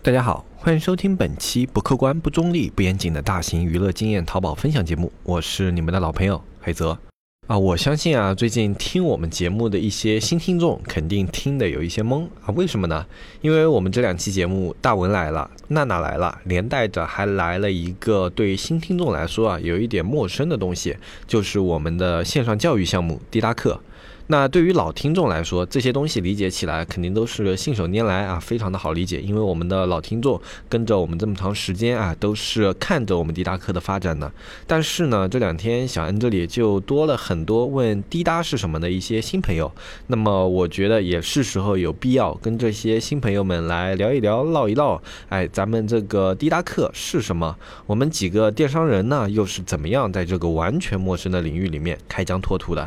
大家好，欢迎收听本期不客观、不中立、不严谨的大型娱乐经验淘宝分享节目，我是你们的老朋友黑泽。啊，我相信啊，最近听我们节目的一些新听众肯定听得有一些懵啊，为什么呢？因为我们这两期节目大文来了，娜娜来了，连带着还来了一个对新听众来说啊有一点陌生的东西，就是我们的线上教育项目滴答课。那对于老听众来说，这些东西理解起来肯定都是信手拈来啊，非常的好理解。因为我们的老听众跟着我们这么长时间啊，都是看着我们滴答课的发展的。但是呢，这两天小安这里就多了很多问滴答是什么的一些新朋友。那么我觉得也是时候有必要跟这些新朋友们来聊一聊、唠一唠。哎，咱们这个滴答课是什么？我们几个电商人呢，又是怎么样在这个完全陌生的领域里面开疆拓土的？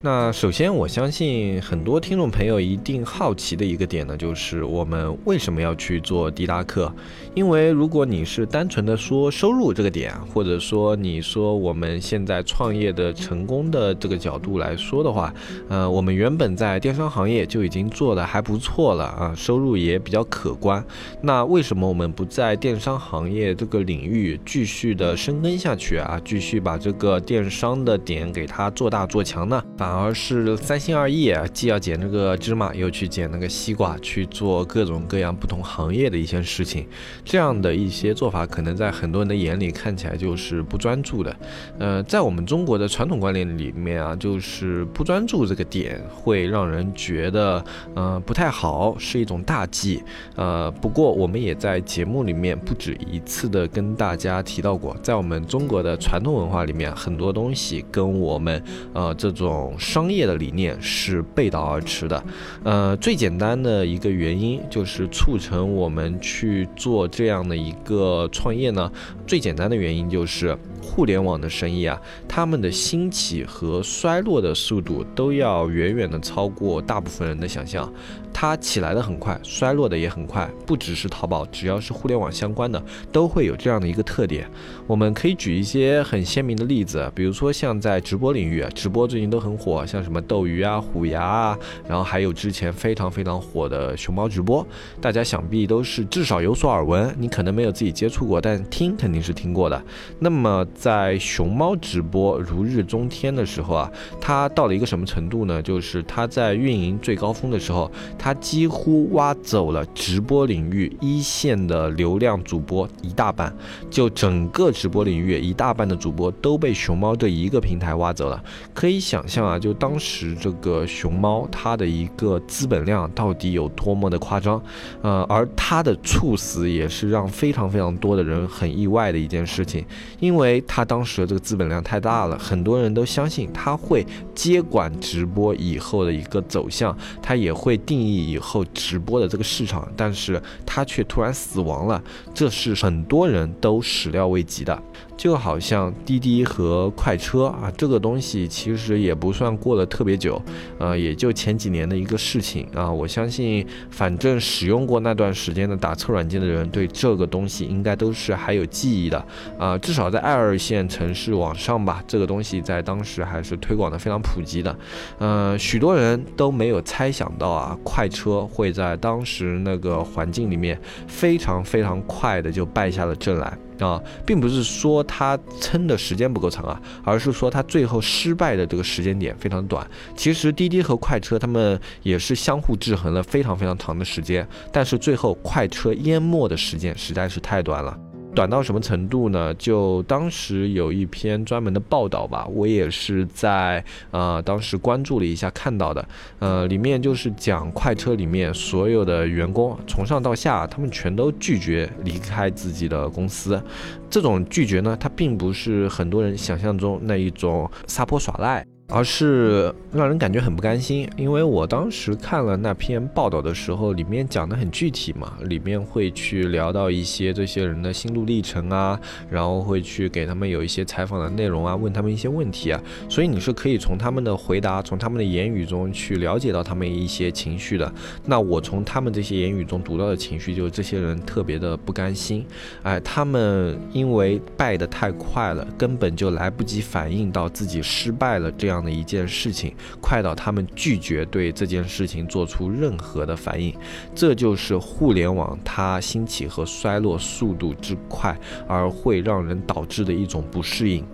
那首先，我相信很多听众朋友一定好奇的一个点呢，就是我们为什么要去做滴答课？因为如果你是单纯的说收入这个点，或者说你说我们现在创业的成功的这个角度来说的话，呃，我们原本在电商行业就已经做的还不错了啊，收入也比较可观。那为什么我们不在电商行业这个领域继续的深耕下去啊？继续把这个电商的点给它做大做强呢？啊而是三心二意，既要捡这个芝麻，又去捡那个西瓜，去做各种各样不同行业的一些事情。这样的一些做法，可能在很多人的眼里看起来就是不专注的。呃，在我们中国的传统观念里面啊，就是不专注这个点会让人觉得，呃，不太好，是一种大忌。呃，不过我们也在节目里面不止一次的跟大家提到过，在我们中国的传统文化里面，很多东西跟我们呃这种。商业的理念是背道而驰的，呃，最简单的一个原因就是促成我们去做这样的一个创业呢。最简单的原因就是互联网的生意啊，他们的兴起和衰落的速度都要远远的超过大部分人的想象。它起来的很快，衰落的也很快。不只是淘宝，只要是互联网相关的，都会有这样的一个特点。我们可以举一些很鲜明的例子，比如说像在直播领域，直播最近都很火，像什么斗鱼啊、虎牙啊，然后还有之前非常非常火的熊猫直播，大家想必都是至少有所耳闻。你可能没有自己接触过，但听肯定是听过的。那么在熊猫直播如日中天的时候啊，它到了一个什么程度呢？就是它在运营最高峰的时候。它几乎挖走了直播领域一线的流量主播一大半，就整个直播领域一大半的主播都被熊猫这一个平台挖走了。可以想象啊，就当时这个熊猫它的一个资本量到底有多么的夸张，呃，而它的猝死也是让非常非常多的人很意外的一件事情，因为他当时的这个资本量太大了，很多人都相信他会接管直播以后的一个走向，他也会定义。以后直播的这个市场，但是他却突然死亡了，这是很多人都始料未及的。就好像滴滴和快车啊，这个东西其实也不算过了特别久，呃，也就前几年的一个事情啊。我相信，反正使用过那段时间的打车软件的人，对这个东西应该都是还有记忆的啊。至少在二线城市往上吧，这个东西在当时还是推广的非常普及的。呃，许多人都没有猜想到啊，快车会在当时那个环境里面非常非常快的就败下了阵来。啊，并不是说它撑的时间不够长啊，而是说它最后失败的这个时间点非常短。其实滴滴和快车他们也是相互制衡了非常非常长的时间，但是最后快车淹没的时间实在是太短了。短到什么程度呢？就当时有一篇专门的报道吧，我也是在呃当时关注了一下看到的，呃里面就是讲快车里面所有的员工从上到下，他们全都拒绝离开自己的公司。这种拒绝呢，它并不是很多人想象中那一种撒泼耍赖。而是让人感觉很不甘心，因为我当时看了那篇报道的时候，里面讲的很具体嘛，里面会去聊到一些这些人的心路历程啊，然后会去给他们有一些采访的内容啊，问他们一些问题啊，所以你是可以从他们的回答，从他们的言语中去了解到他们一些情绪的。那我从他们这些言语中读到的情绪，就是这些人特别的不甘心，哎，他们因为败得太快了，根本就来不及反应到自己失败了这样。这样的一件事情，快到他们拒绝对这件事情做出任何的反应，这就是互联网它兴起和衰落速度之快，而会让人导致的一种不适应。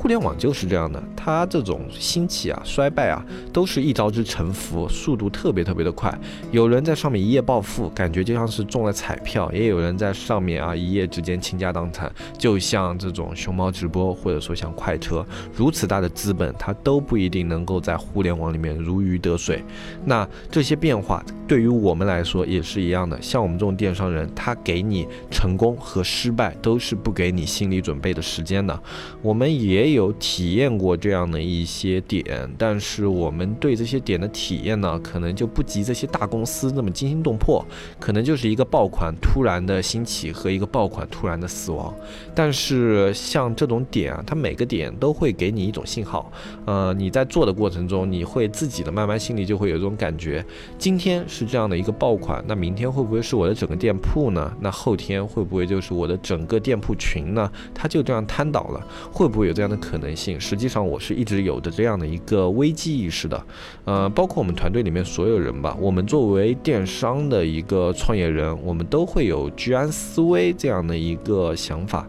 互联网就是这样的，它这种兴起啊、衰败啊，都是一招之沉浮，速度特别特别的快。有人在上面一夜暴富，感觉就像是中了彩票；也有人在上面啊一夜之间倾家荡产，就像这种熊猫直播，或者说像快车，如此大的资本，它都不一定能够在互联网里面如鱼得水。那这些变化对于我们来说也是一样的，像我们这种电商人，他给你成功和失败都是不给你心理准备的时间的。我们也。有体验过这样的一些点，但是我们对这些点的体验呢，可能就不及这些大公司那么惊心动魄，可能就是一个爆款突然的兴起和一个爆款突然的死亡。但是像这种点啊，它每个点都会给你一种信号，呃，你在做的过程中，你会自己的慢慢心里就会有这种感觉，今天是这样的一个爆款，那明天会不会是我的整个店铺呢？那后天会不会就是我的整个店铺群呢？它就这样瘫倒了，会不会有这样的？可能性，实际上我是一直有的这样的一个危机意识的，呃，包括我们团队里面所有人吧，我们作为电商的一个创业人，我们都会有居安思危这样的一个想法，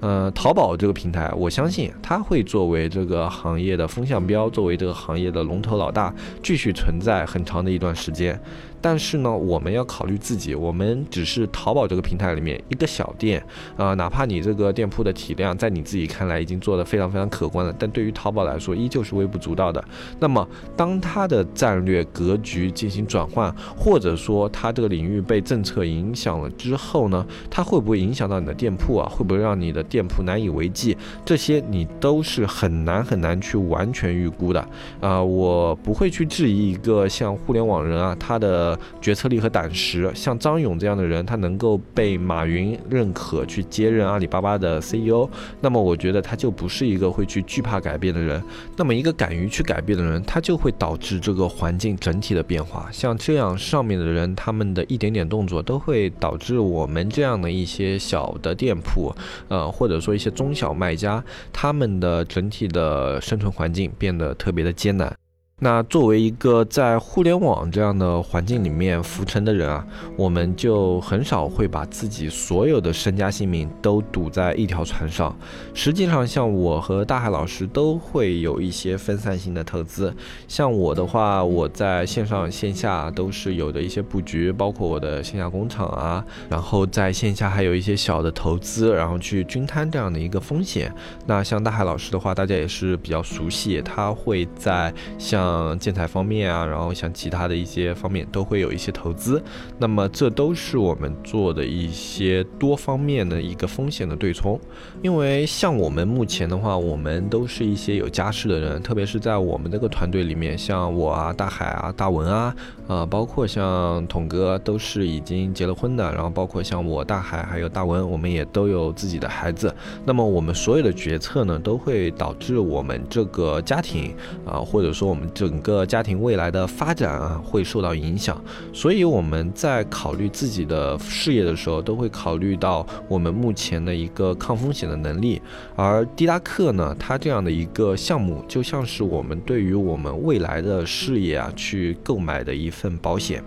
呃，淘宝这个平台，我相信它会作为这个行业的风向标，作为这个行业的龙头老大，继续存在很长的一段时间。但是呢，我们要考虑自己，我们只是淘宝这个平台里面一个小店，啊，哪怕你这个店铺的体量在你自己看来已经做得非常非常可观了，但对于淘宝来说依旧是微不足道的。那么，当它的战略格局进行转换，或者说它这个领域被政策影响了之后呢，它会不会影响到你的店铺啊？会不会让你的店铺难以为继？这些你都是很难很难去完全预估的。啊，我不会去质疑一个像互联网人啊，他的。决策力和胆识，像张勇这样的人，他能够被马云认可去接任阿里巴巴的 CEO，那么我觉得他就不是一个会去惧怕改变的人。那么一个敢于去改变的人，他就会导致这个环境整体的变化。像这样上面的人，他们的一点点动作都会导致我们这样的一些小的店铺，呃，或者说一些中小卖家，他们的整体的生存环境变得特别的艰难。那作为一个在互联网这样的环境里面浮沉的人啊，我们就很少会把自己所有的身家性命都赌在一条船上。实际上，像我和大海老师都会有一些分散性的投资。像我的话，我在线上线下都是有的一些布局，包括我的线下工厂啊，然后在线下还有一些小的投资，然后去均摊这样的一个风险。那像大海老师的话，大家也是比较熟悉，他会在像。像建材方面啊，然后像其他的一些方面都会有一些投资，那么这都是我们做的一些多方面的一个风险的对冲。因为像我们目前的话，我们都是一些有家室的人，特别是在我们这个团队里面，像我啊、大海啊、大文啊，啊，包括像统哥都是已经结了婚的，然后包括像我、大海还有大文，我们也都有自己的孩子。那么我们所有的决策呢，都会导致我们这个家庭啊，或者说我们。整个家庭未来的发展啊，会受到影响，所以我们在考虑自己的事业的时候，都会考虑到我们目前的一个抗风险的能力。而迪拉克呢，它这样的一个项目，就像是我们对于我们未来的事业啊，去购买的一份保险。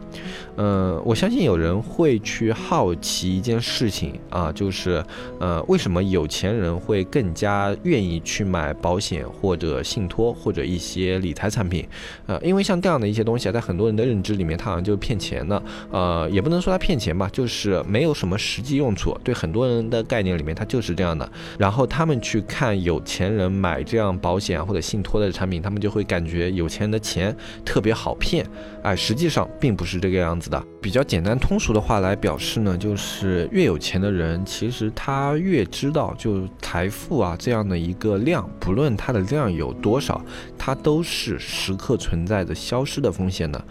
嗯，我相信有人会去好奇一件事情啊，就是呃，为什么有钱人会更加愿意去买保险或者信托或者一些理财产品？呃，因为像这样的一些东西啊，在很多人的认知里面，它好像就是骗钱的，呃，也不能说它骗钱吧，就是没有什么实际用处。对很多人的概念里面，它就是这样的。然后他们去看有钱人买这样保险或者信托的产品，他们就会感觉有钱人的钱特别好骗，哎，实际上并不是这个样子的。比较简单通俗的话来表示呢，就是越有钱的人，其实他越知道，就财富啊这样的一个量，不论它的量有多少，它都是时刻存在着消失的风险的。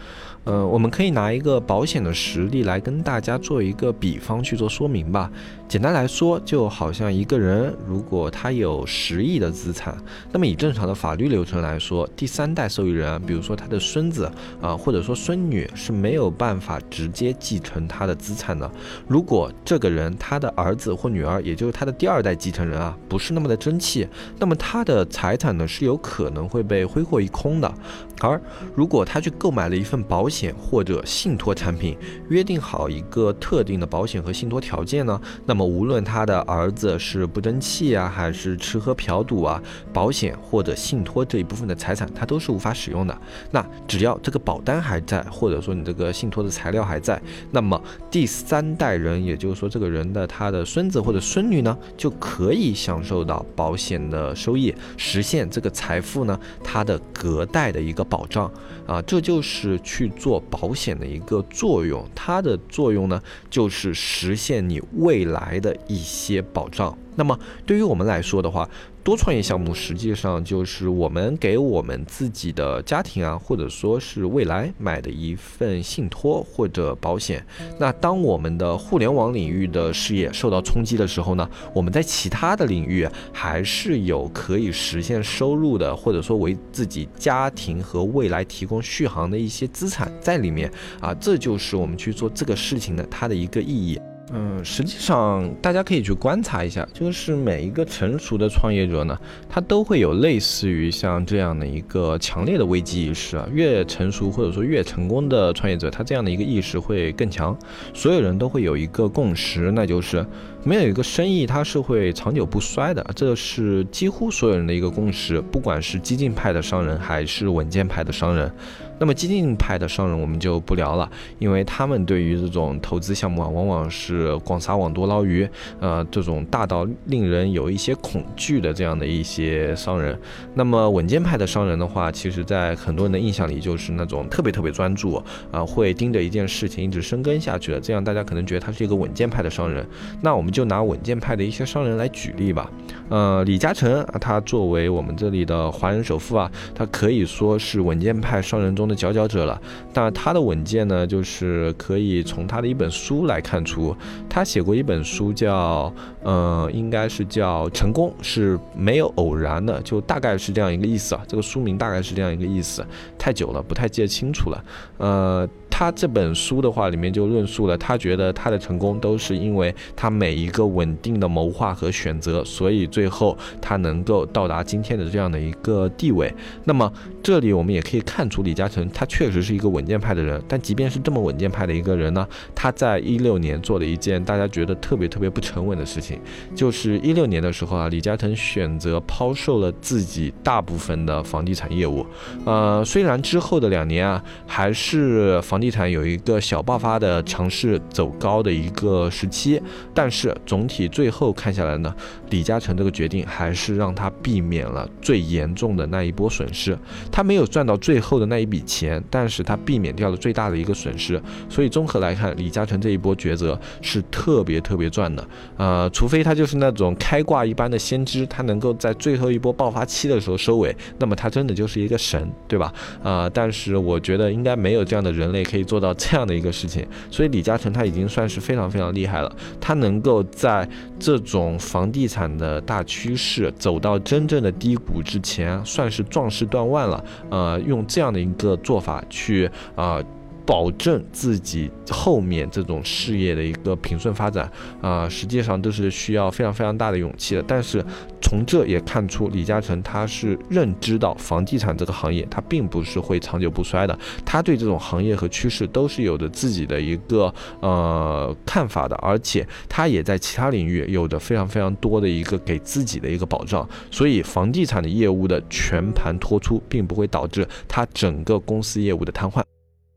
呃，我们可以拿一个保险的实例来跟大家做一个比方去做说明吧。简单来说，就好像一个人如果他有十亿的资产，那么以正常的法律流程来说，第三代受益人，比如说他的孙子啊，或者说孙女是没有办法直接继承他的资产的。如果这个人他的儿子或女儿，也就是他的第二代继承人啊，不是那么的争气，那么他的财产呢是有可能会被挥霍一空的。而如果他去购买了一份保险险或者信托产品，约定好一个特定的保险和信托条件呢，那么无论他的儿子是不争气啊，还是吃喝嫖赌啊，保险或者信托这一部分的财产他都是无法使用的。那只要这个保单还在，或者说你这个信托的材料还在，那么第三代人，也就是说这个人的他的孙子或者孙女呢，就可以享受到保险的收益，实现这个财富呢，它的隔代的一个。保障啊，这就是去做保险的一个作用。它的作用呢，就是实现你未来的一些保障。那么对于我们来说的话，多创业项目实际上就是我们给我们自己的家庭啊，或者说是未来买的一份信托或者保险。那当我们的互联网领域的事业受到冲击的时候呢，我们在其他的领域还是有可以实现收入的，或者说为自己家庭和未来提供续航的一些资产在里面啊，这就是我们去做这个事情的它的一个意义。嗯，实际上大家可以去观察一下，就是每一个成熟的创业者呢，他都会有类似于像这样的一个强烈的危机意识啊。越成熟或者说越成功的创业者，他这样的一个意识会更强。所有人都会有一个共识，那就是没有一个生意它是会长久不衰的，这是几乎所有人的一个共识，不管是激进派的商人还是稳健派的商人。那么激进派的商人我们就不聊了，因为他们对于这种投资项目啊，往往是广撒网多捞鱼，呃，这种大到令人有一些恐惧的这样的一些商人。那么稳健派的商人的话，其实在很多人的印象里就是那种特别特别专注啊，会盯着一件事情一直深耕下去的，这样大家可能觉得他是一个稳健派的商人。那我们就拿稳健派的一些商人来举例吧。呃，李嘉诚，他作为我们这里的华人首富啊，他可以说是稳健派商人中。的佼佼者了，但他的稳健呢，就是可以从他的一本书来看出，他写过一本书叫，呃，应该是叫《成功是没有偶然的》，就大概是这样一个意思啊。这个书名大概是这样一个意思，太久了，不太记得清楚了，呃。他这本书的话，里面就论述了，他觉得他的成功都是因为他每一个稳定的谋划和选择，所以最后他能够到达今天的这样的一个地位。那么这里我们也可以看出，李嘉诚他确实是一个稳健派的人。但即便是这么稳健派的一个人呢，他在一六年做了一件大家觉得特别特别不沉稳的事情，就是一六年的时候啊，李嘉诚选择抛售了自己大部分的房地产业务。呃，虽然之后的两年啊，还是房地地产有一个小爆发的强势走高的一个时期，但是总体最后看下来呢，李嘉诚这个决定还是让他避免了最严重的那一波损失。他没有赚到最后的那一笔钱，但是他避免掉了最大的一个损失。所以综合来看，李嘉诚这一波抉择是特别特别赚的。呃，除非他就是那种开挂一般的先知，他能够在最后一波爆发期的时候收尾，那么他真的就是一个神，对吧？啊，但是我觉得应该没有这样的人类可以。可以做到这样的一个事情，所以李嘉诚他已经算是非常非常厉害了。他能够在这种房地产的大趋势走到真正的低谷之前，算是壮士断腕了。呃，用这样的一个做法去啊。保证自己后面这种事业的一个平顺发展啊，实际上都是需要非常非常大的勇气的。但是从这也看出李嘉诚他是认知到房地产这个行业，它并不是会长久不衰的，他对这种行业和趋势都是有着自己的一个呃看法的，而且他也在其他领域有着非常非常多的一个给自己的一个保障，所以房地产的业务的全盘托出，并不会导致他整个公司业务的瘫痪。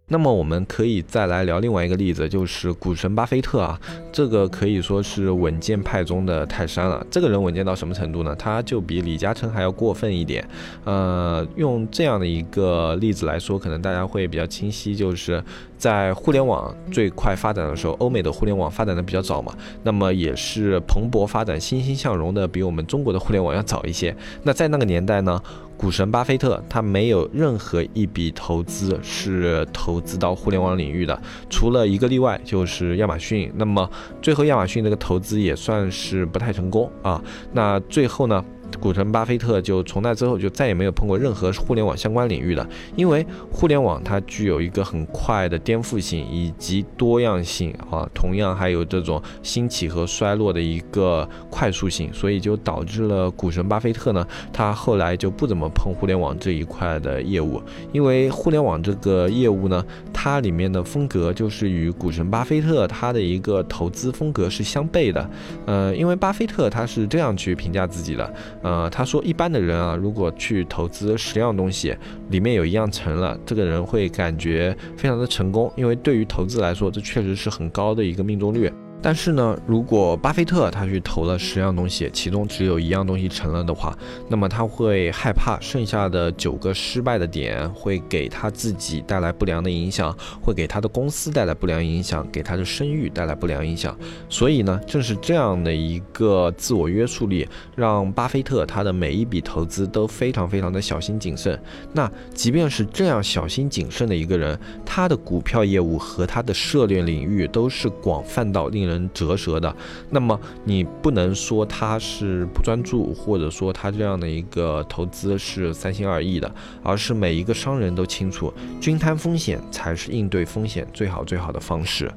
那么我们可以再来聊另外一个例子，就是股神巴菲特啊，这个可以说是稳健派中的泰山了。这个人稳健到什么程度呢？他就比李嘉诚还要过分一点。呃，用这样的一个例子来说，可能大家会比较清晰，就是在互联网最快发展的时候，欧美的互联网发展的比较早嘛，那么也是蓬勃发展、欣欣向荣的，比我们中国的互联网要早一些。那在那个年代呢？股神巴菲特，他没有任何一笔投资是投资到互联网领域的，除了一个例外，就是亚马逊。那么最后亚马逊这个投资也算是不太成功啊。那最后呢？股神巴菲特就从那之后就再也没有碰过任何互联网相关领域的，因为互联网它具有一个很快的颠覆性以及多样性啊，同样还有这种兴起和衰落的一个快速性，所以就导致了股神巴菲特呢，他后来就不怎么碰互联网这一块的业务，因为互联网这个业务呢，它里面的风格就是与股神巴菲特他的一个投资风格是相悖的，呃，因为巴菲特他是这样去评价自己的。呃，他说一般的人啊，如果去投资十样东西，里面有一样成了，这个人会感觉非常的成功，因为对于投资来说，这确实是很高的一个命中率。但是呢，如果巴菲特他去投了十样东西，其中只有一样东西成了的话，那么他会害怕剩下的九个失败的点会给他自己带来不良的影响，会给他的公司带来不良影响，给他的声誉带来不良影响。所以呢，正是这样的一个自我约束力，让巴菲特他的每一笔投资都非常非常的小心谨慎。那即便是这样小心谨慎的一个人，他的股票业务和他的涉猎领域都是广泛到令。能折舌的，那么你不能说他是不专注，或者说他这样的一个投资是三心二意的，而是每一个商人都清楚，均摊风险才是应对风险最好最好的方式。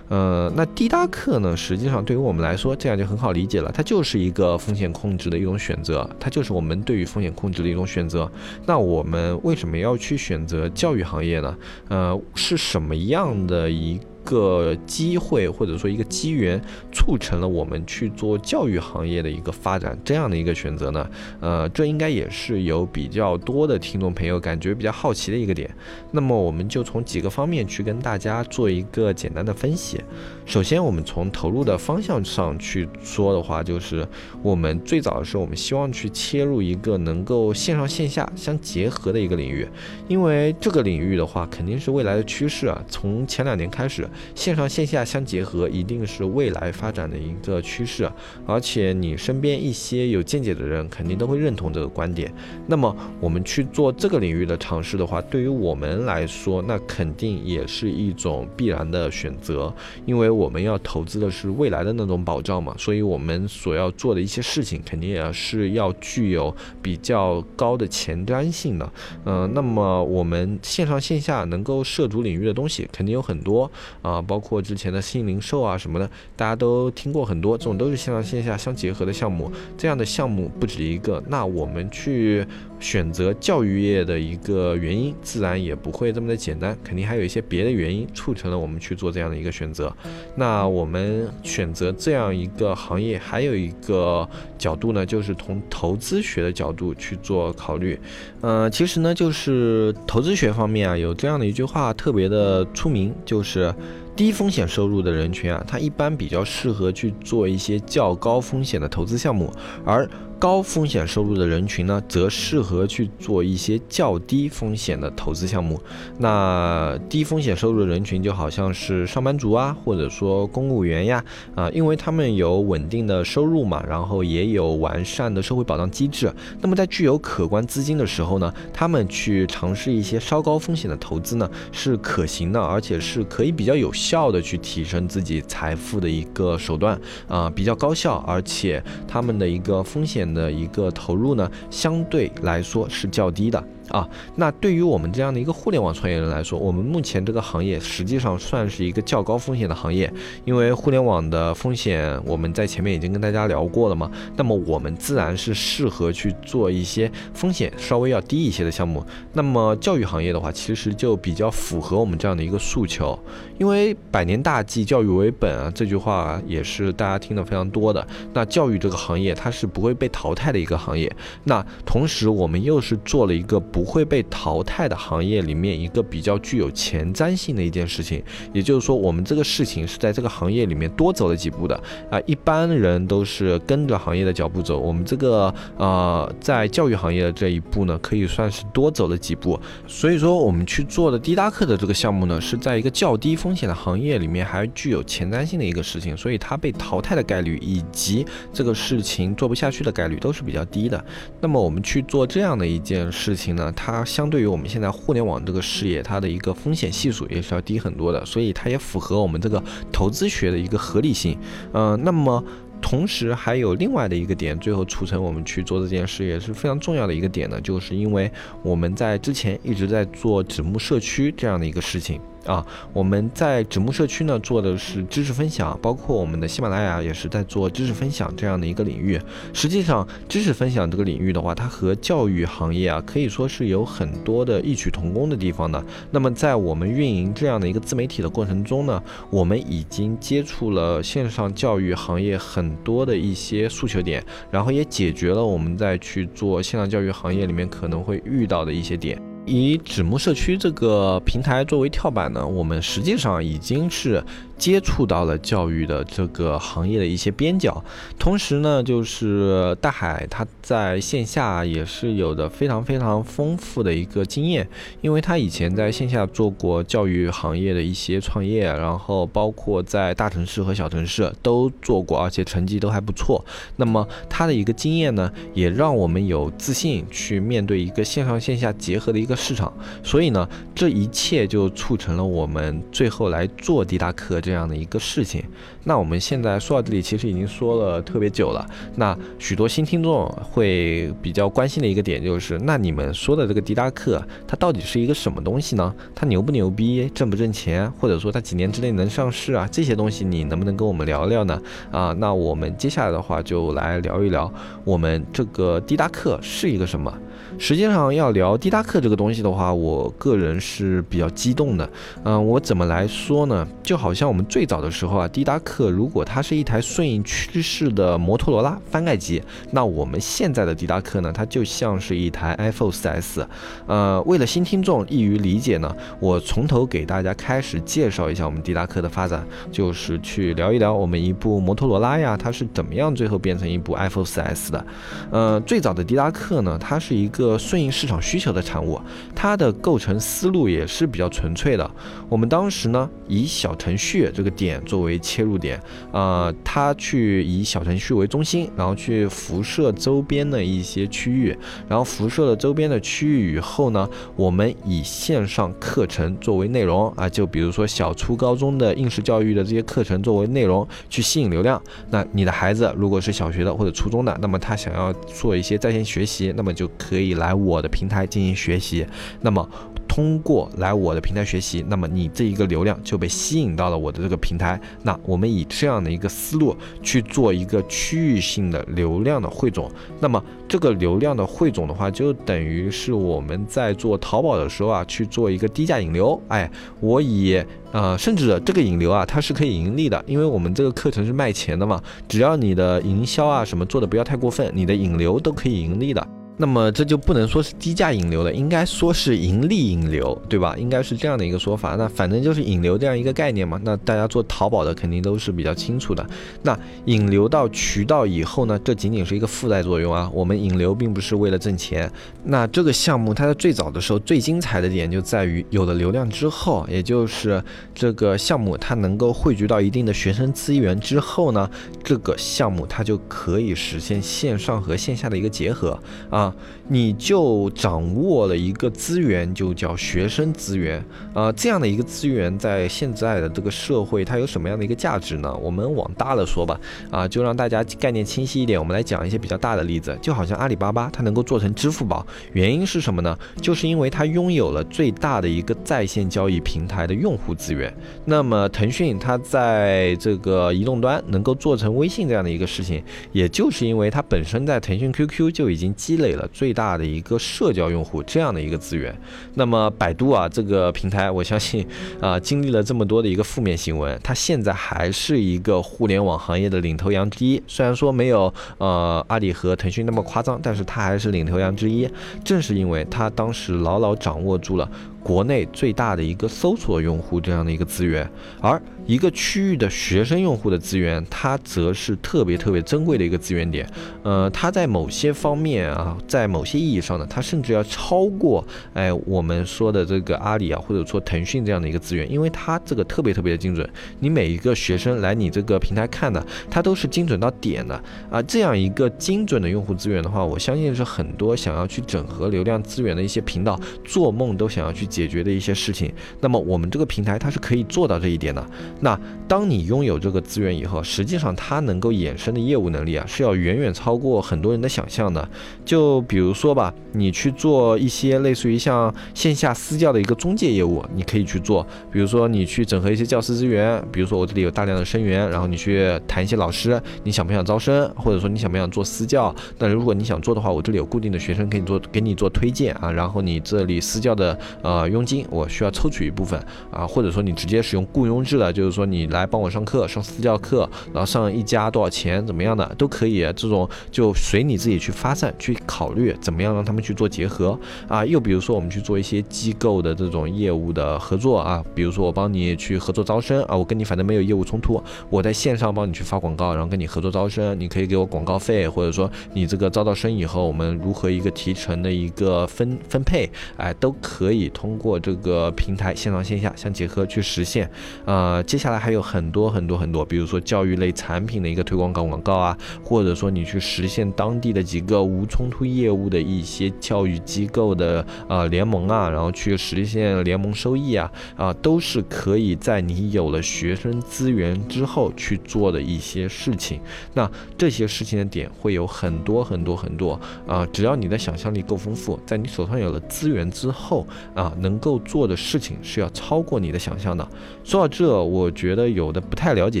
呃，那滴答客呢，实际上对于我们来说，这样就很好理解了，它就是一个风险控制的一种选择，它就是我们对于风险控制的一种选择。那我们为什么要去选择教育行业呢？呃，是什么样的一？个机会或者说一个机缘，促成了我们去做教育行业的一个发展，这样的一个选择呢？呃，这应该也是有比较多的听众朋友感觉比较好奇的一个点。那么我们就从几个方面去跟大家做一个简单的分析。首先，我们从投入的方向上去说的话，就是我们最早的时候，我们希望去切入一个能够线上线下相结合的一个领域，因为这个领域的话，肯定是未来的趋势啊。从前两年开始。线上线下相结合，一定是未来发展的一个趋势，而且你身边一些有见解的人，肯定都会认同这个观点。那么我们去做这个领域的尝试的话，对于我们来说，那肯定也是一种必然的选择，因为我们要投资的是未来的那种保障嘛，所以我们所要做的一些事情，肯定也是要具有比较高的前瞻性的。嗯，那么我们线上线下能够涉足领域的东西，肯定有很多。啊，包括之前的新零售啊什么的，大家都听过很多，这种都是线上线下相结合的项目。这样的项目不止一个，那我们去选择教育业的一个原因，自然也不会这么的简单，肯定还有一些别的原因促成了我们去做这样的一个选择。那我们选择这样一个行业，还有一个角度呢，就是从投资学的角度去做考虑。呃，其实呢，就是投资学方面啊，有这样的一句话特别的出名，就是。低风险收入的人群啊，他一般比较适合去做一些较高风险的投资项目，而。高风险收入的人群呢，则适合去做一些较低风险的投资项目。那低风险收入的人群就好像是上班族啊，或者说公务员呀，啊，因为他们有稳定的收入嘛，然后也有完善的社会保障机制。那么在具有可观资金的时候呢，他们去尝试一些稍高风险的投资呢，是可行的，而且是可以比较有效的去提升自己财富的一个手段啊，比较高效，而且他们的一个风险。的一个投入呢，相对来说是较低的。啊。那对于我们这样的一个互联网创业人来说，我们目前这个行业实际上算是一个较高风险的行业，因为互联网的风险我们在前面已经跟大家聊过了嘛。那么我们自然是适合去做一些风险稍微要低一些的项目。那么教育行业的话，其实就比较符合我们这样的一个诉求，因为百年大计，教育为本啊，这句话也是大家听得非常多的。那教育这个行业，它是不会被淘汰的一个行业。那同时，我们又是做了一个不会被淘汰的行业里面一个比较具有前瞻性的一件事情。也就是说，我们这个事情是在这个行业里面多走了几步的啊。一般人都是跟着行业的脚步走，我们这个呃，在教育行业的这一步呢，可以算是多走了几步。所以说，我们去做的滴答课的这个项目呢，是在一个较低风险的行业里面，还具有前瞻性的一个事情，所以它被淘汰的概率以及这个事情做不下去的概率都是比较低的。那么我们去做这样的一件事情呢，它相对于我们现在互联网这个事业，它的一个风险系数也是要低很多的，所以它也符合我们这个投资学的一个合理性。呃，那么。同时还有另外的一个点，最后促成我们去做这件事也是非常重要的一个点呢，就是因为我们在之前一直在做纸木社区这样的一个事情。啊，我们在纸木社区呢做的是知识分享，包括我们的喜马拉雅也是在做知识分享这样的一个领域。实际上，知识分享这个领域的话，它和教育行业啊可以说是有很多的异曲同工的地方的。那么，在我们运营这样的一个自媒体的过程中呢，我们已经接触了线上教育行业很多的一些诉求点，然后也解决了我们在去做线上教育行业里面可能会遇到的一些点。以纸木社区这个平台作为跳板呢，我们实际上已经是。接触到了教育的这个行业的一些边角，同时呢，就是大海他在线下也是有的非常非常丰富的一个经验，因为他以前在线下做过教育行业的一些创业，然后包括在大城市和小城市都做过，而且成绩都还不错。那么他的一个经验呢，也让我们有自信去面对一个线上线下结合的一个市场。所以呢，这一切就促成了我们最后来做滴答课。这样的一个事情，那我们现在说到这里，其实已经说了特别久了。那许多新听众会比较关心的一个点就是，那你们说的这个滴答课，它到底是一个什么东西呢？它牛不牛逼，挣不挣钱，或者说它几年之内能上市啊？这些东西你能不能跟我们聊聊呢？啊，那我们接下来的话就来聊一聊，我们这个滴答课是一个什么。实际上要聊滴答课这个东西的话，我个人是比较激动的。嗯，我怎么来说呢？就好像我们最早的时候啊，滴答克如果它是一台顺应趋势的摩托罗拉翻盖机，那我们现在的迪达克呢，它就像是一台 iPhone 4S。呃，为了新听众易于理解呢，我从头给大家开始介绍一下我们迪达克的发展，就是去聊一聊我们一部摩托罗拉呀，它是怎么样最后变成一部 iPhone 4S 的。呃，最早的迪达克呢，它是一。个顺应市场需求的产物，它的构成思路也是比较纯粹的。我们当时呢，以小程序这个点作为切入点，呃，它去以小程序为中心，然后去辐射周边的一些区域，然后辐射了周边的区域以后呢，我们以线上课程作为内容啊，就比如说小初高中的应试教育的这些课程作为内容去吸引流量。那你的孩子如果是小学的或者初中的，那么他想要做一些在线学习，那么就可以。来我的平台进行学习，那么通过来我的平台学习，那么你这一个流量就被吸引到了我的这个平台。那我们以这样的一个思路去做一个区域性的流量的汇总，那么这个流量的汇总的话，就等于是我们在做淘宝的时候啊，去做一个低价引流。哎，我以呃，甚至这个引流啊，它是可以盈利的，因为我们这个课程是卖钱的嘛，只要你的营销啊什么做的不要太过分，你的引流都可以盈利的。那么这就不能说是低价引流了，应该说是盈利引流，对吧？应该是这样的一个说法。那反正就是引流这样一个概念嘛。那大家做淘宝的肯定都是比较清楚的。那引流到渠道以后呢，这仅仅是一个附带作用啊。我们引流并不是为了挣钱。那这个项目它在最早的时候最精彩的点就在于有了流量之后，也就是这个项目它能够汇聚到一定的学生资源之后呢，这个项目它就可以实现线上和线下的一个结合啊。你就掌握了一个资源，就叫学生资源啊。这样的一个资源，在现在的这个社会，它有什么样的一个价值呢？我们往大了说吧，啊，就让大家概念清晰一点。我们来讲一些比较大的例子，就好像阿里巴巴，它能够做成支付宝，原因是什么呢？就是因为它拥有了最大的一个在线交易平台的用户资源。那么腾讯它在这个移动端能够做成微信这样的一个事情，也就是因为它本身在腾讯 QQ 就已经积累了最大的一个社交用户这样的一个资源。那么百度啊这个平台，我相信啊经历了这么多的一个负面新闻，它现在还是一个互联网行业的领头羊之一。虽然说没有呃阿里和腾讯那么夸张，但是它还是领头羊之一。正是因为它当时牢牢掌握住了。国内最大的一个搜索用户这样的一个资源，而一个区域的学生用户的资源，它则是特别特别珍贵的一个资源点。呃，它在某些方面啊，在某些意义上呢，它甚至要超过哎我们说的这个阿里啊，或者说腾讯这样的一个资源，因为它这个特别特别的精准。你每一个学生来你这个平台看的，它都是精准到点的啊。这样一个精准的用户资源的话，我相信是很多想要去整合流量资源的一些频道做梦都想要去。解决的一些事情，那么我们这个平台它是可以做到这一点的。那当你拥有这个资源以后，实际上它能够衍生的业务能力啊，是要远远超过很多人的想象的。就比如说吧，你去做一些类似于像线下私教的一个中介业务，你可以去做。比如说你去整合一些教师资源，比如说我这里有大量的生源，然后你去谈一些老师，你想不想招生，或者说你想不想做私教？那如果你想做的话，我这里有固定的学生给你做，给你做推荐啊。然后你这里私教的呃。佣金我需要抽取一部分啊，或者说你直接使用雇佣制的，就是说你来帮我上课，上私教课，然后上一家多少钱，怎么样的都可以，这种就随你自己去发散，去考虑怎么样让他们去做结合啊。又比如说我们去做一些机构的这种业务的合作啊，比如说我帮你去合作招生啊，我跟你反正没有业务冲突，我在线上帮你去发广告，然后跟你合作招生，你可以给我广告费，或者说你这个招到生以后，我们如何一个提成的一个分分配，哎，都可以通。通过这个平台线上线下相结合去实现，呃，接下来还有很多很多很多，比如说教育类产品的一个推广搞广告啊，或者说你去实现当地的几个无冲突业务的一些教育机构的呃联盟啊，然后去实现联盟收益啊，啊，都是可以在你有了学生资源之后去做的一些事情。那这些事情的点会有很多很多很多啊，只要你的想象力够丰富，在你手上有了资源之后啊。能够做的事情是要超过你的想象的。说到这，我觉得有的不太了解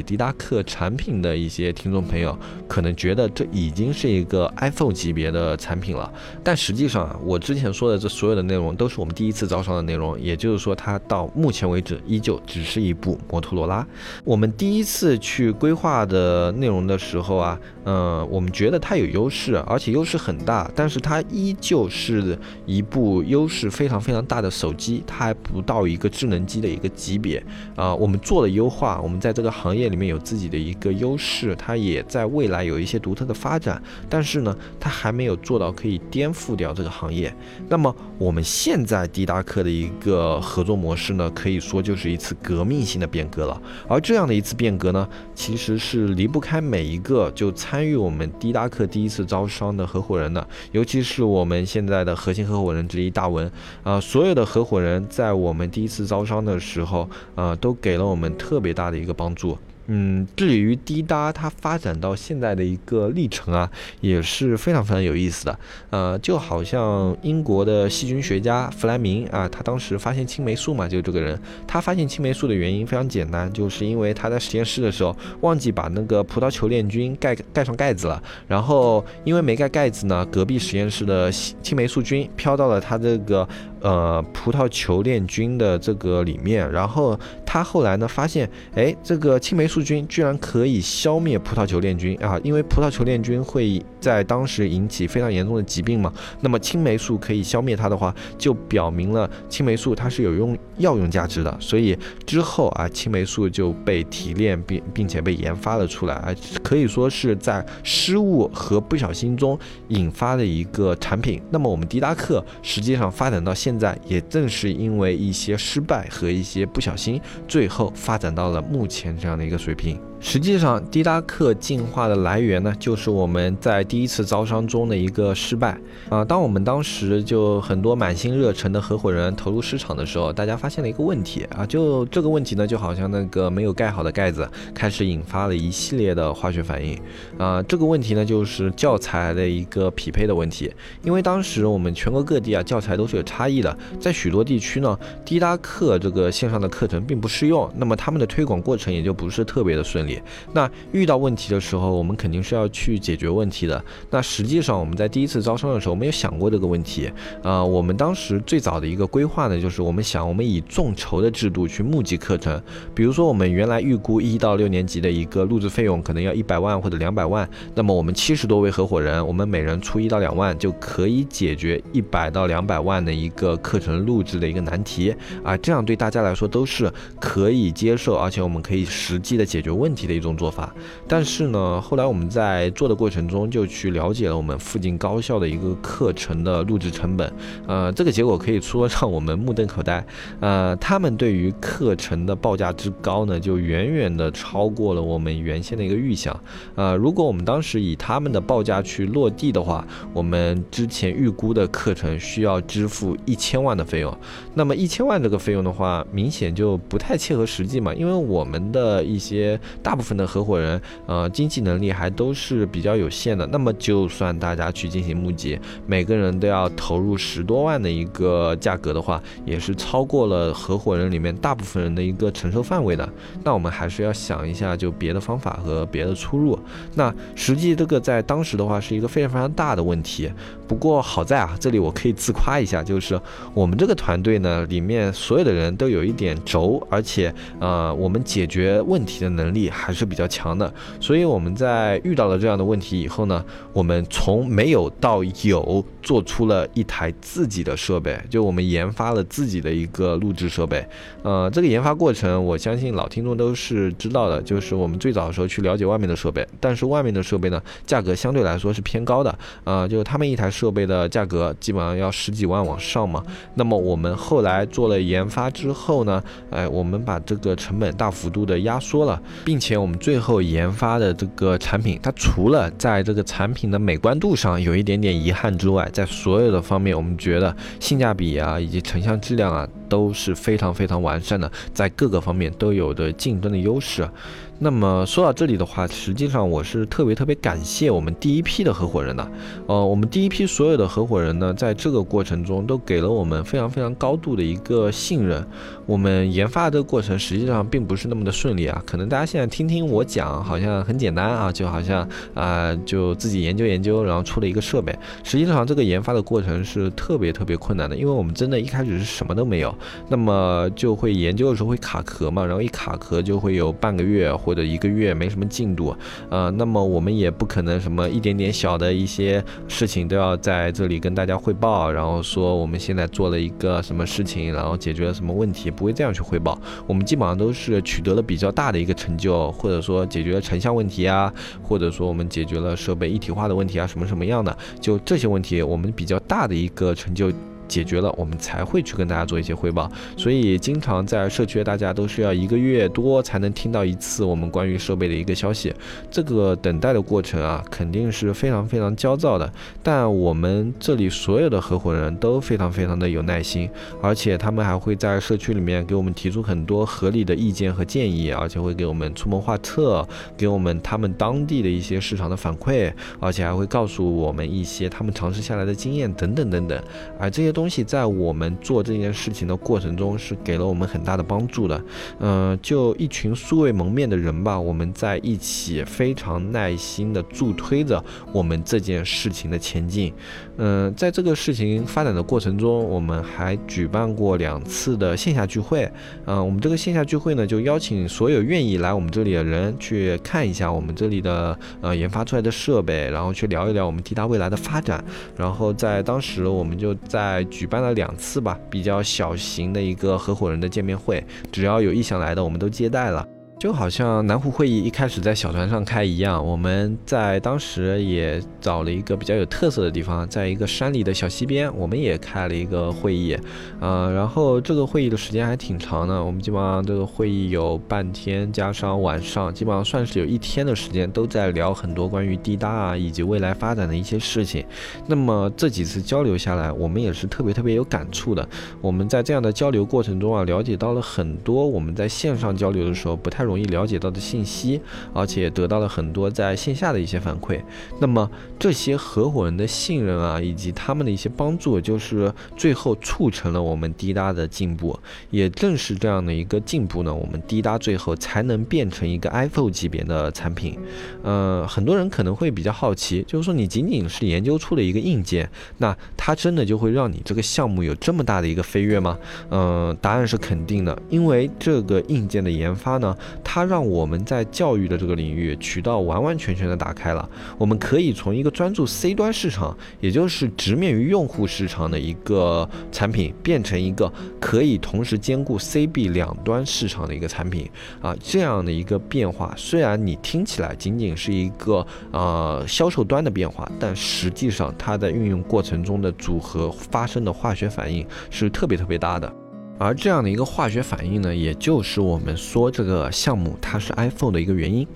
迪达克产品的一些听众朋友，可能觉得这已经是一个 iPhone 级别的产品了。但实际上啊，我之前说的这所有的内容都是我们第一次招商的内容，也就是说，它到目前为止依旧只是一部摩托罗拉。我们第一次去规划的内容的时候啊，嗯，我们觉得它有优势，而且优势很大，但是它依旧是一部优势非常非常大的手。手机它还不到一个智能机的一个级别啊，我们做了优化，我们在这个行业里面有自己的一个优势，它也在未来有一些独特的发展，但是呢，它还没有做到可以颠覆掉这个行业。那么我们现在迪达克的一个合作模式呢，可以说就是一次革命性的变革了。而这样的一次变革呢，其实是离不开每一个就参与我们迪达克第一次招商的合伙人的，尤其是我们现在的核心合伙人之一大文啊，所有的合。伙人在我们第一次招商的时候，呃，都给了我们特别大的一个帮助。嗯，至于滴答它发展到现在的一个历程啊，也是非常非常有意思的。呃，就好像英国的细菌学家弗莱明啊，他当时发现青霉素嘛，就这个人，他发现青霉素的原因非常简单，就是因为他在实验室的时候忘记把那个葡萄球链菌盖盖上盖子了，然后因为没盖盖子呢，隔壁实验室的青霉素菌飘到了他这个。呃，葡萄球链菌的这个里面，然后他后来呢发现，哎，这个青霉素菌居然可以消灭葡萄球链菌啊！因为葡萄球链菌会在当时引起非常严重的疾病嘛。那么青霉素可以消灭它的话，就表明了青霉素它是有用药用价值的。所以之后啊，青霉素就被提炼并并且被研发了出来啊，可以说是在失误和不小心中引发的一个产品。那么我们迪达克实际上发展到现在也正是因为一些失败和一些不小心，最后发展到了目前这样的一个水平。实际上，滴答课进化的来源呢，就是我们在第一次招商中的一个失败啊。当我们当时就很多满心热忱的合伙人投入市场的时候，大家发现了一个问题啊，就这个问题呢，就好像那个没有盖好的盖子，开始引发了一系列的化学反应啊。这个问题呢，就是教材的一个匹配的问题。因为当时我们全国各地啊，教材都是有差异的，在许多地区呢，滴答课这个线上的课程并不适用，那么他们的推广过程也就不是特别的顺。那遇到问题的时候，我们肯定是要去解决问题的。那实际上我们在第一次招商的时候没有想过这个问题啊。我们当时最早的一个规划呢，就是我们想我们以众筹的制度去募集课程。比如说我们原来预估一到六年级的一个录制费用可能要一百万或者两百万，那么我们七十多位合伙人，我们每人出一到两万就可以解决一百到两百万的一个课程录制的一个难题啊。这样对大家来说都是可以接受，而且我们可以实际的解决问题题的一种。做法，但是呢，后来我们在做的过程中就去了解了我们附近高校的一个课程的录制成本，呃，这个结果可以说让我们目瞪口呆，呃，他们对于课程的报价之高呢，就远远的超过了我们原先的一个预想，呃，如果我们当时以他们的报价去落地的话，我们之前预估的课程需要支付一千万的费用，那么一千万这个费用的话，明显就不太切合实际嘛，因为我们的一些大部分的。合伙人，呃，经济能力还都是比较有限的。那么，就算大家去进行募集，每个人都要投入十多万的一个价格的话，也是超过了合伙人里面大部分人的一个承受范围的。那我们还是要想一下，就别的方法和别的出入。那实际这个在当时的话是一个非常非常大的问题。不过好在啊，这里我可以自夸一下，就是我们这个团队呢，里面所有的人都有一点轴，而且呃，我们解决问题的能力还是比。较强的，所以我们在遇到了这样的问题以后呢，我们从没有到有，做出了一台自己的设备，就我们研发了自己的一个录制设备。呃，这个研发过程，我相信老听众都是知道的，就是我们最早的时候去了解外面的设备，但是外面的设备呢，价格相对来说是偏高的，呃，就是他们一台设备的价格基本上要十几万往上嘛。那么我们后来做了研发之后呢，哎，我们把这个成本大幅度的压缩了，并且我们。最后研发的这个产品，它除了在这个产品的美观度上有一点点遗憾之外，在所有的方面，我们觉得性价比啊，以及成像质量啊，都是非常非常完善的，在各个方面都有着竞争的优势。那么说到这里的话，实际上我是特别特别感谢我们第一批的合伙人的。呃，我们第一批所有的合伙人呢，在这个过程中都给了我们非常非常高度的一个信任。我们研发的这个过程实际上并不是那么的顺利啊。可能大家现在听听我讲，好像很简单啊，就好像啊，就自己研究研究，然后出了一个设备。实际上这个研发的过程是特别特别困难的，因为我们真的一开始是什么都没有，那么就会研究的时候会卡壳嘛，然后一卡壳就会有半个月。或者一个月没什么进度，呃，那么我们也不可能什么一点点小的一些事情都要在这里跟大家汇报，然后说我们现在做了一个什么事情，然后解决了什么问题，不会这样去汇报。我们基本上都是取得了比较大的一个成就，或者说解决了成像问题啊，或者说我们解决了设备一体化的问题啊，什么什么样的，就这些问题，我们比较大的一个成就。解决了，我们才会去跟大家做一些汇报。所以，经常在社区，大家都是要一个月多才能听到一次我们关于设备的一个消息。这个等待的过程啊，肯定是非常非常焦躁的。但我们这里所有的合伙人都非常非常的有耐心，而且他们还会在社区里面给我们提出很多合理的意见和建议，而且会给我们出谋划策，给我们他们当地的一些市场的反馈，而且还会告诉我们一些他们尝试下来的经验等等等等。而这些。东西在我们做这件事情的过程中是给了我们很大的帮助的，嗯，就一群素未谋面的人吧，我们在一起非常耐心的助推着我们这件事情的前进，嗯，在这个事情发展的过程中，我们还举办过两次的线下聚会，嗯，我们这个线下聚会呢，就邀请所有愿意来我们这里的人去看一下我们这里的呃研发出来的设备，然后去聊一聊我们 T 大未来的发展，然后在当时我们就在。举办了两次吧，比较小型的一个合伙人的见面会，只要有意向来的，我们都接待了。就好像南湖会议一开始在小船上开一样，我们在当时也找了一个比较有特色的地方，在一个山里的小溪边，我们也开了一个会议，啊，然后这个会议的时间还挺长的，我们基本上这个会议有半天加上晚上，基本上算是有一天的时间都在聊很多关于滴答啊以及未来发展的一些事情。那么这几次交流下来，我们也是特别特别有感触的。我们在这样的交流过程中啊，了解到了很多我们在线上交流的时候不太。容易了解到的信息，而且得到了很多在线下的一些反馈。那么这些合伙人的信任啊，以及他们的一些帮助，就是最后促成了我们滴答的进步。也正是这样的一个进步呢，我们滴答最后才能变成一个 iPhone 级别的产品。呃，很多人可能会比较好奇，就是说你仅仅是研究出了一个硬件，那它真的就会让你这个项目有这么大的一个飞跃吗？嗯，答案是肯定的，因为这个硬件的研发呢。它让我们在教育的这个领域渠道完完全全的打开了，我们可以从一个专注 C 端市场，也就是直面于用户市场的一个产品，变成一个可以同时兼顾 C、B 两端市场的一个产品啊，这样的一个变化，虽然你听起来仅仅是一个呃销售端的变化，但实际上它在运用过程中的组合发生的化学反应是特别特别大的。而这样的一个化学反应呢，也就是我们说这个项目它是 iPhone 的一个原因。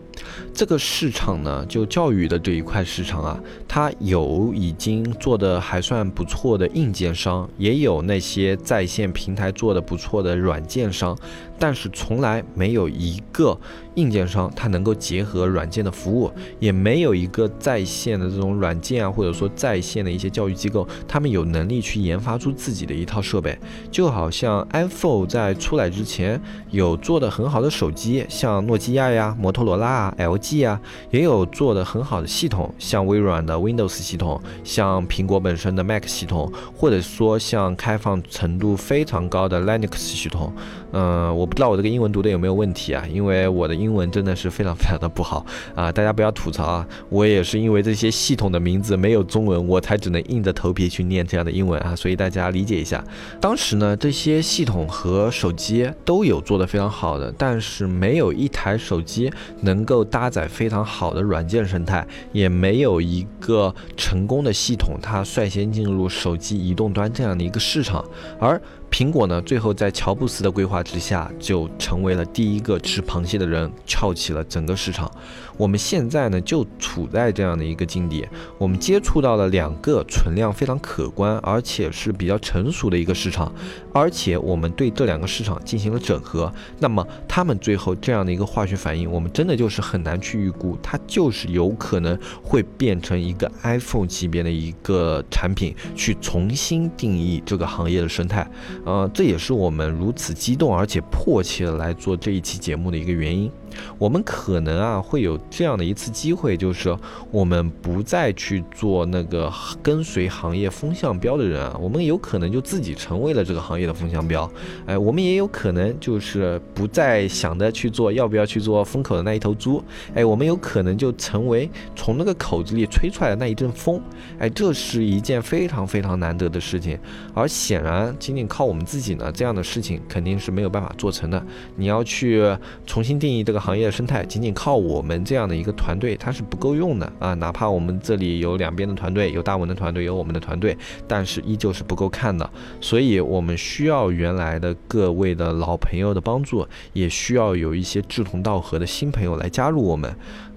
这个市场呢，就教育的这一块市场啊，它有已经做的还算不错的硬件商，也有那些在线平台做的不错的软件商，但是从来没有一个硬件商它能够结合软件的服务，也没有一个在线的这种软件啊，或者说在线的一些教育机构，他们有能力去研发出自己的一套设备。就好像 iPhone 在出来之前有做的很好的手机，像诺基亚呀、摩托罗拉啊。LG 啊，也有做的很好的系统，像微软的 Windows 系统，像苹果本身的 Mac 系统，或者说像开放程度非常高的 Linux 系统。嗯，我不知道我这个英文读的有没有问题啊？因为我的英文真的是非常非常的不好啊！大家不要吐槽啊！我也是因为这些系统的名字没有中文，我才只能硬着头皮去念这样的英文啊！所以大家理解一下。当时呢，这些系统和手机都有做的非常好的，但是没有一台手机能够搭载非常好的软件生态，也没有一个成功的系统，它率先进入手机移动端这样的一个市场，而。苹果呢，最后在乔布斯的规划之下，就成为了第一个吃螃蟹的人，撬起了整个市场。我们现在呢，就处在这样的一个境地，我们接触到了两个存量非常可观，而且是比较成熟的一个市场，而且我们对这两个市场进行了整合。那么，他们最后这样的一个化学反应，我们真的就是很难去预估，它就是有可能会变成一个 iPhone 级别的一个产品，去重新定义这个行业的生态。呃，这也是我们如此激动而且迫切的来做这一期节目的一个原因。我们可能啊会有这样的一次机会，就是我们不再去做那个跟随行业风向标的人啊，我们有可能就自己成为了这个行业的风向标。哎，我们也有可能就是不再想着去做要不要去做风口的那一头猪。哎，我们有可能就成为从那个口子里吹出来的那一阵风。哎，这是一件非常非常难得的事情。而显然，仅仅靠我们自己呢，这样的事情肯定是没有办法做成的。你要去重新定义这个。行业生态仅仅靠我们这样的一个团队，它是不够用的啊！哪怕我们这里有两边的团队，有大文的团队，有我们的团队，但是依旧是不够看的。所以，我们需要原来的各位的老朋友的帮助，也需要有一些志同道合的新朋友来加入我们。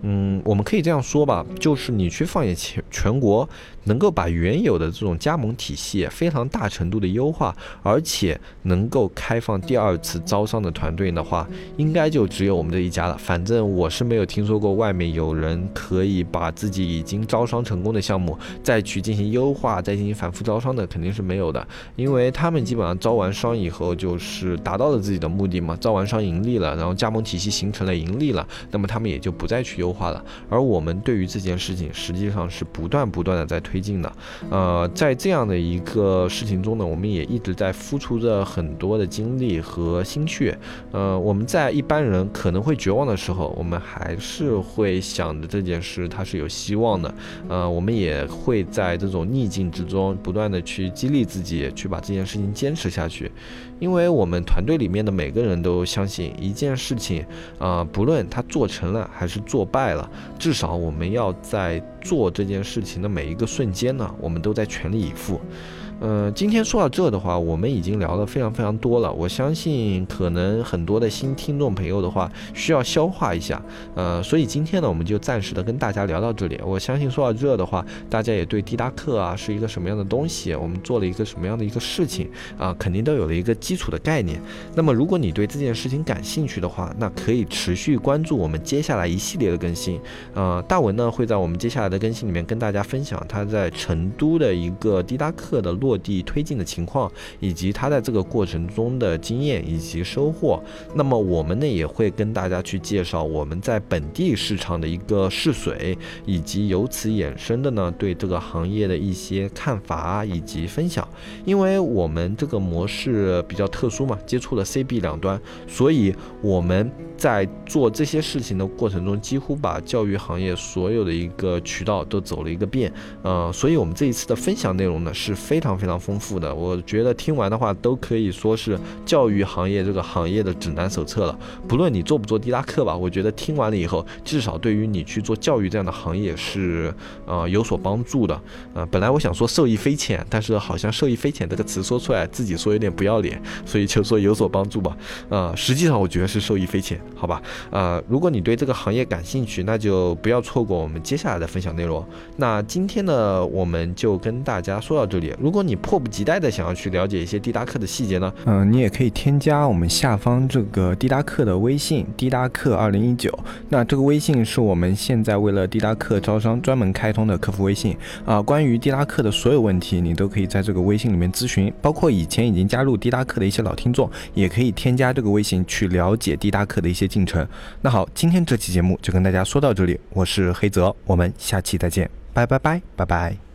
嗯，我们可以这样说吧，就是你去放眼全全国，能够把原有的这种加盟体系非常大程度的优化，而且能够开放第二次招商的团队的话，应该就只有我们这一家了。反正我是没有听说过外面有人可以把自己已经招商成功的项目再去进行优化，再进行反复招商的，肯定是没有的，因为他们基本上招完商以后就是达到了自己的目的嘛，招完商盈利了，然后加盟体系形成了盈利了，那么他们也就不再去优。化了，而我们对于这件事情实际上是不断不断的在推进的，呃，在这样的一个事情中呢，我们也一直在付出着很多的精力和心血，呃，我们在一般人可能会绝望的时候，我们还是会想着这件事它是有希望的。呃，我们也会在这种逆境之中不断的去激励自己，去把这件事情坚持下去。因为我们团队里面的每个人都相信一件事情，啊，不论他做成了还是做败了，至少我们要在做这件事情的每一个瞬间呢，我们都在全力以赴。嗯，今天说到这的话，我们已经聊了非常非常多了。我相信可能很多的新听众朋友的话需要消化一下。呃，所以今天呢，我们就暂时的跟大家聊到这里。我相信说到这的话，大家也对滴答课啊是一个什么样的东西，我们做了一个什么样的一个事情啊，肯定都有了一个基础的概念。那么，如果你对这件事情感兴趣的话，那可以持续关注我们接下来一系列的更新。呃，大文呢会在我们接下来的更新里面跟大家分享他在成都的一个滴答课的落。地推进的情况，以及他在这个过程中的经验以及收获。那么我们呢也会跟大家去介绍我们在本地市场的一个试水，以及由此衍生的呢对这个行业的一些看法以及分享。因为我们这个模式比较特殊嘛，接触了 C、B 两端，所以我们在做这些事情的过程中，几乎把教育行业所有的一个渠道都走了一个遍。呃，所以我们这一次的分享内容呢是非常。非常丰富的，我觉得听完的话都可以说是教育行业这个行业的指南手册了。不论你做不做滴答课吧，我觉得听完了以后，至少对于你去做教育这样的行业是呃有所帮助的。呃，本来我想说受益匪浅，但是好像受益匪浅这个词说出来自己说有点不要脸，所以就说有所帮助吧。呃，实际上我觉得是受益匪浅，好吧？呃，如果你对这个行业感兴趣，那就不要错过我们接下来的分享内容。那今天呢，我们就跟大家说到这里。如果你迫不及待的想要去了解一些滴答课的细节呢？嗯，你也可以添加我们下方这个滴答课的微信，滴答课二零一九。那这个微信是我们现在为了滴答课招商专门开通的客服微信啊。关于滴答课的所有问题，你都可以在这个微信里面咨询。包括以前已经加入滴答课的一些老听众，也可以添加这个微信去了解滴答课的一些进程。那好，今天这期节目就跟大家说到这里，我是黑泽，我们下期再见，拜拜拜拜拜。